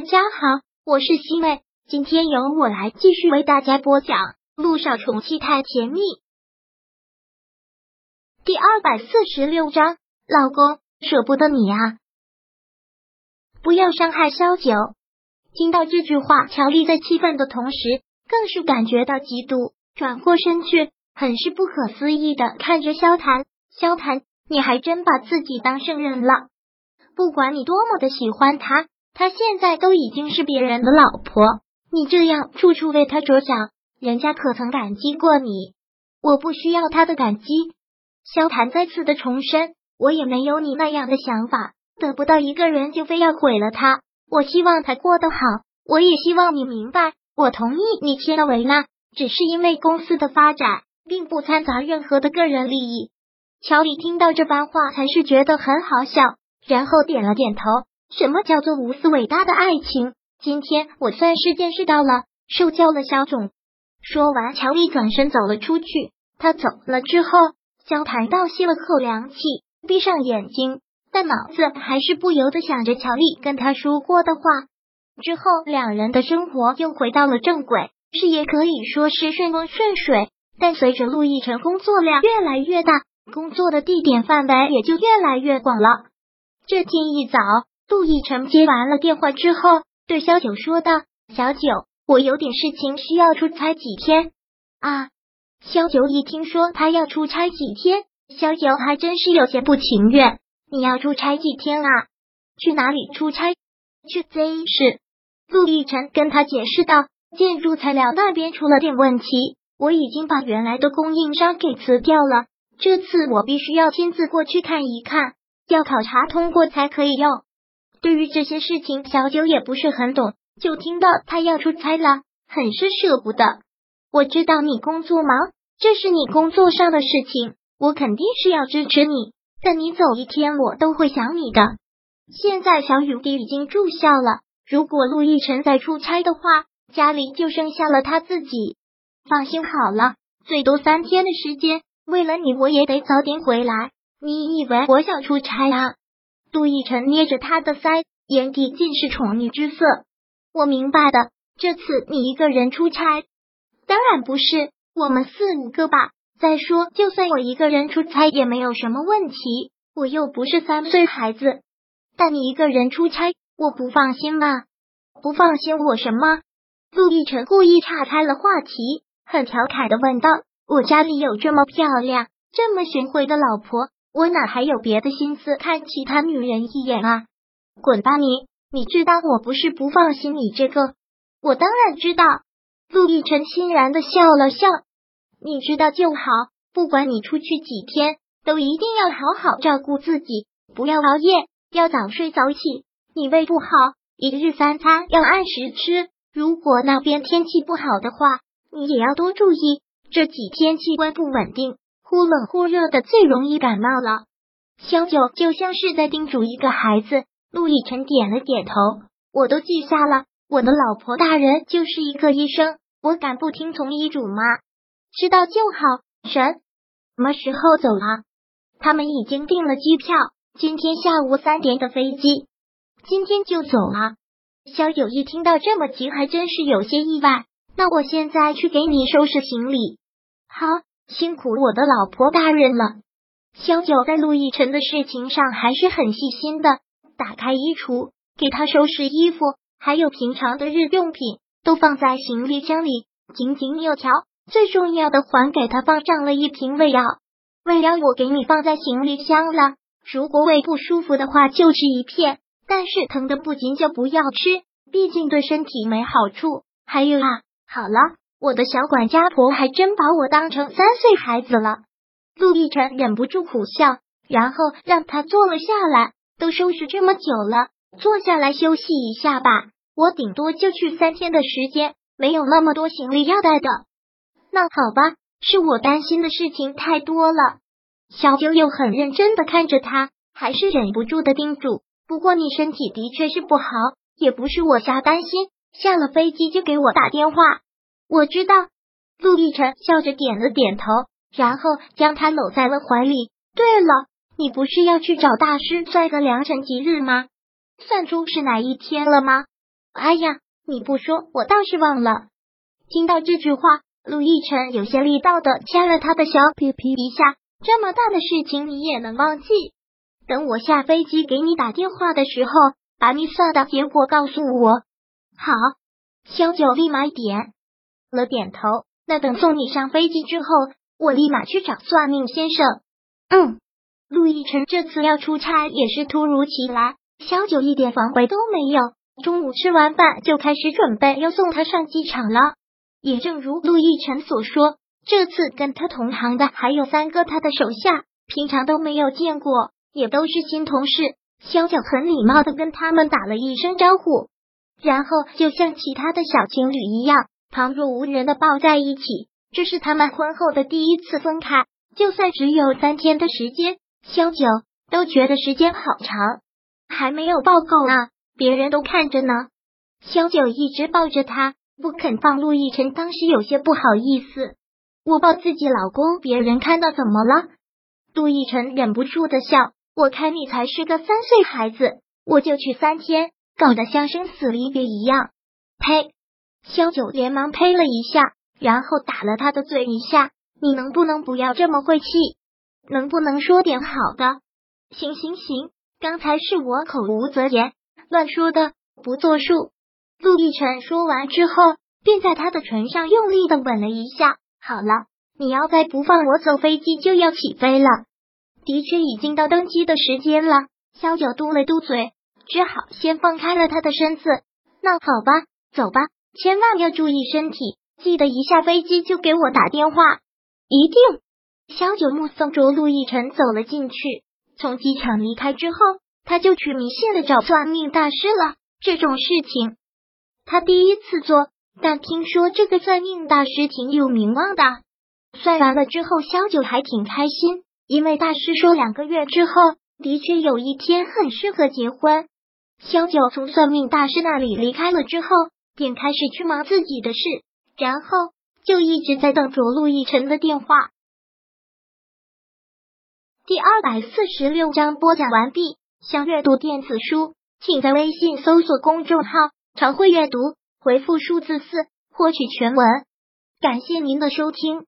大家好，我是西妹，今天由我来继续为大家播讲《路上宠妻太甜蜜》第二百四十六章。老公，舍不得你啊！不要伤害萧九。听到这句话，乔丽在气愤的同时，更是感觉到嫉妒，转过身去，很是不可思议的看着萧谈。萧谈，你还真把自己当圣人了？不管你多么的喜欢他。他现在都已经是别人的老婆，你这样处处为他着想，人家可曾感激过你？我不需要他的感激。萧谈再次的重申，我也没有你那样的想法，得不到一个人就非要毁了他。我希望他过得好，我也希望你明白，我同意你签了维纳，只是因为公司的发展，并不掺杂任何的个人利益。乔里听到这番话，还是觉得很好笑，然后点了点头。什么叫做无私伟大的爱情？今天我算是见识到了，受教了小种。说完，乔丽转身走了出去。他走了之后，萧谈倒吸了口凉气，闭上眼睛，但脑子还是不由得想着乔丽跟他说过的话。之后，两人的生活又回到了正轨，事业可以说是顺风顺水。但随着陆亦辰工作量越来越大，工作的地点范围也就越来越广了。这天一早。陆亦辰接完了电话之后，对萧九说道：“小九，我有点事情需要出差几天啊。”萧九一听说他要出差几天，萧九还真是有些不情愿。你要出差几天啊？去哪里出差？去 Z 市。陆亦辰跟他解释道：“建筑材料那边出了点问题，我已经把原来的供应商给辞掉了。这次我必须要亲自过去看一看，要考察通过才可以用。”对于这些事情，小九也不是很懂，就听到他要出差了，很是舍不得。我知道你工作忙，这是你工作上的事情，我肯定是要支持你。但你走一天，我都会想你的。现在小雨滴已经住校了，如果陆亦辰再出差的话，家里就剩下了他自己。放心好了，最多三天的时间，为了你，我也得早点回来。你以为我想出差啊？杜奕晨捏着他的腮，眼底尽是宠溺之色。我明白的，这次你一个人出差，当然不是我们四五个吧。再说，就算我一个人出差也没有什么问题，我又不是三岁孩子。但你一个人出差，我不放心啊。不放心我什么？陆亦辰故意岔开了话题，很调侃的问道：“我家里有这么漂亮、这么贤惠的老婆。”我哪还有别的心思看其他女人一眼啊！滚吧你！你知道我不是不放心你这个，我当然知道。陆亦辰欣然的笑了笑，你知道就好。不管你出去几天，都一定要好好照顾自己，不要熬夜，要早睡早起。你胃不好，一日三餐要按时吃。如果那边天气不好的话，你也要多注意。这几天气温不稳定。忽冷忽热的，最容易感冒了。萧九就像是在叮嘱一个孩子。陆亦辰点了点头，我都记下了。我的老婆大人就是一个医生，我敢不听从医嘱吗？知道就好。神，什么时候走啊？他们已经订了机票，今天下午三点的飞机，今天就走了。萧九一听到这么急，还真是有些意外。那我现在去给你收拾行李。好。辛苦我的老婆大人了。萧九在陆亦辰的事情上还是很细心的，打开衣橱给他收拾衣服，还有平常的日用品都放在行李箱里，井井有条。最重要的还给他放上了一瓶胃药，胃药我给你放在行李箱了。如果胃不舒服的话，就吃一片，但是疼的不行就不要吃，毕竟对身体没好处。还有啊，好了。我的小管家婆还真把我当成三岁孩子了。陆亦辰忍不住苦笑，然后让他坐了下来。都收拾这么久了，坐下来休息一下吧。我顶多就去三天的时间，没有那么多行李要带的。那好吧，是我担心的事情太多了。小九又很认真的看着他，还是忍不住的叮嘱：不过你身体的确是不好，也不是我瞎担心。下了飞机就给我打电话。我知道，陆亦辰笑着点了点头，然后将他搂在了怀里。对了，你不是要去找大师算个良辰吉日吗？算出是哪一天了吗？哎呀，你不说，我倒是忘了。听到这句话，陆亦辰有些力道的掐了他的小屁屁一下。这么大的事情你也能忘记？等我下飞机给你打电话的时候，把你算的结果告诉我。好，萧九立马点了点头。那等送你上飞机之后，我立马去找算命先生。嗯，陆亦辰这次要出差也是突如其来，萧九一点防备都没有。中午吃完饭就开始准备要送他上机场了。也正如陆亦辰所说，这次跟他同行的还有三个他的手下，平常都没有见过，也都是新同事。萧九很礼貌的跟他们打了一声招呼，然后就像其他的小情侣一样。旁若无人的抱在一起，这是他们婚后的第一次分开。就算只有三天的时间，萧九都觉得时间好长。还没有抱够啊，别人都看着呢。萧九一直抱着他，不肯放。陆亦辰当时有些不好意思，我抱自己老公，别人看到怎么了？陆亦辰忍不住的笑，我看你才是个三岁孩子，我就去三天，搞得像生死离别一样。呸！萧九连忙呸了一下，然后打了他的嘴一下。你能不能不要这么晦气？能不能说点好的？行行行，刚才是我口无择言，乱说的，不作数。陆亦辰说完之后，便在他的唇上用力的吻了一下。好了，你要再不放我走，飞机就要起飞了。的确已经到登机的时间了。萧九嘟了嘟嘴，只好先放开了他的身子。那好吧，走吧。千万要注意身体，记得一下飞机就给我打电话，一定。萧九目送着陆亦辰走了进去。从机场离开之后，他就去迷信的找算命大师了。这种事情他第一次做，但听说这个算命大师挺有名望的。算完了之后，萧九还挺开心，因为大师说两个月之后的确有一天很适合结婚。萧九从算命大师那里离开了之后。便开始去忙自己的事，然后就一直在等着陆亦辰的电话。第二百四十六章播讲完毕。想阅读电子书，请在微信搜索公众号“常会阅读”，回复数字四获取全文。感谢您的收听。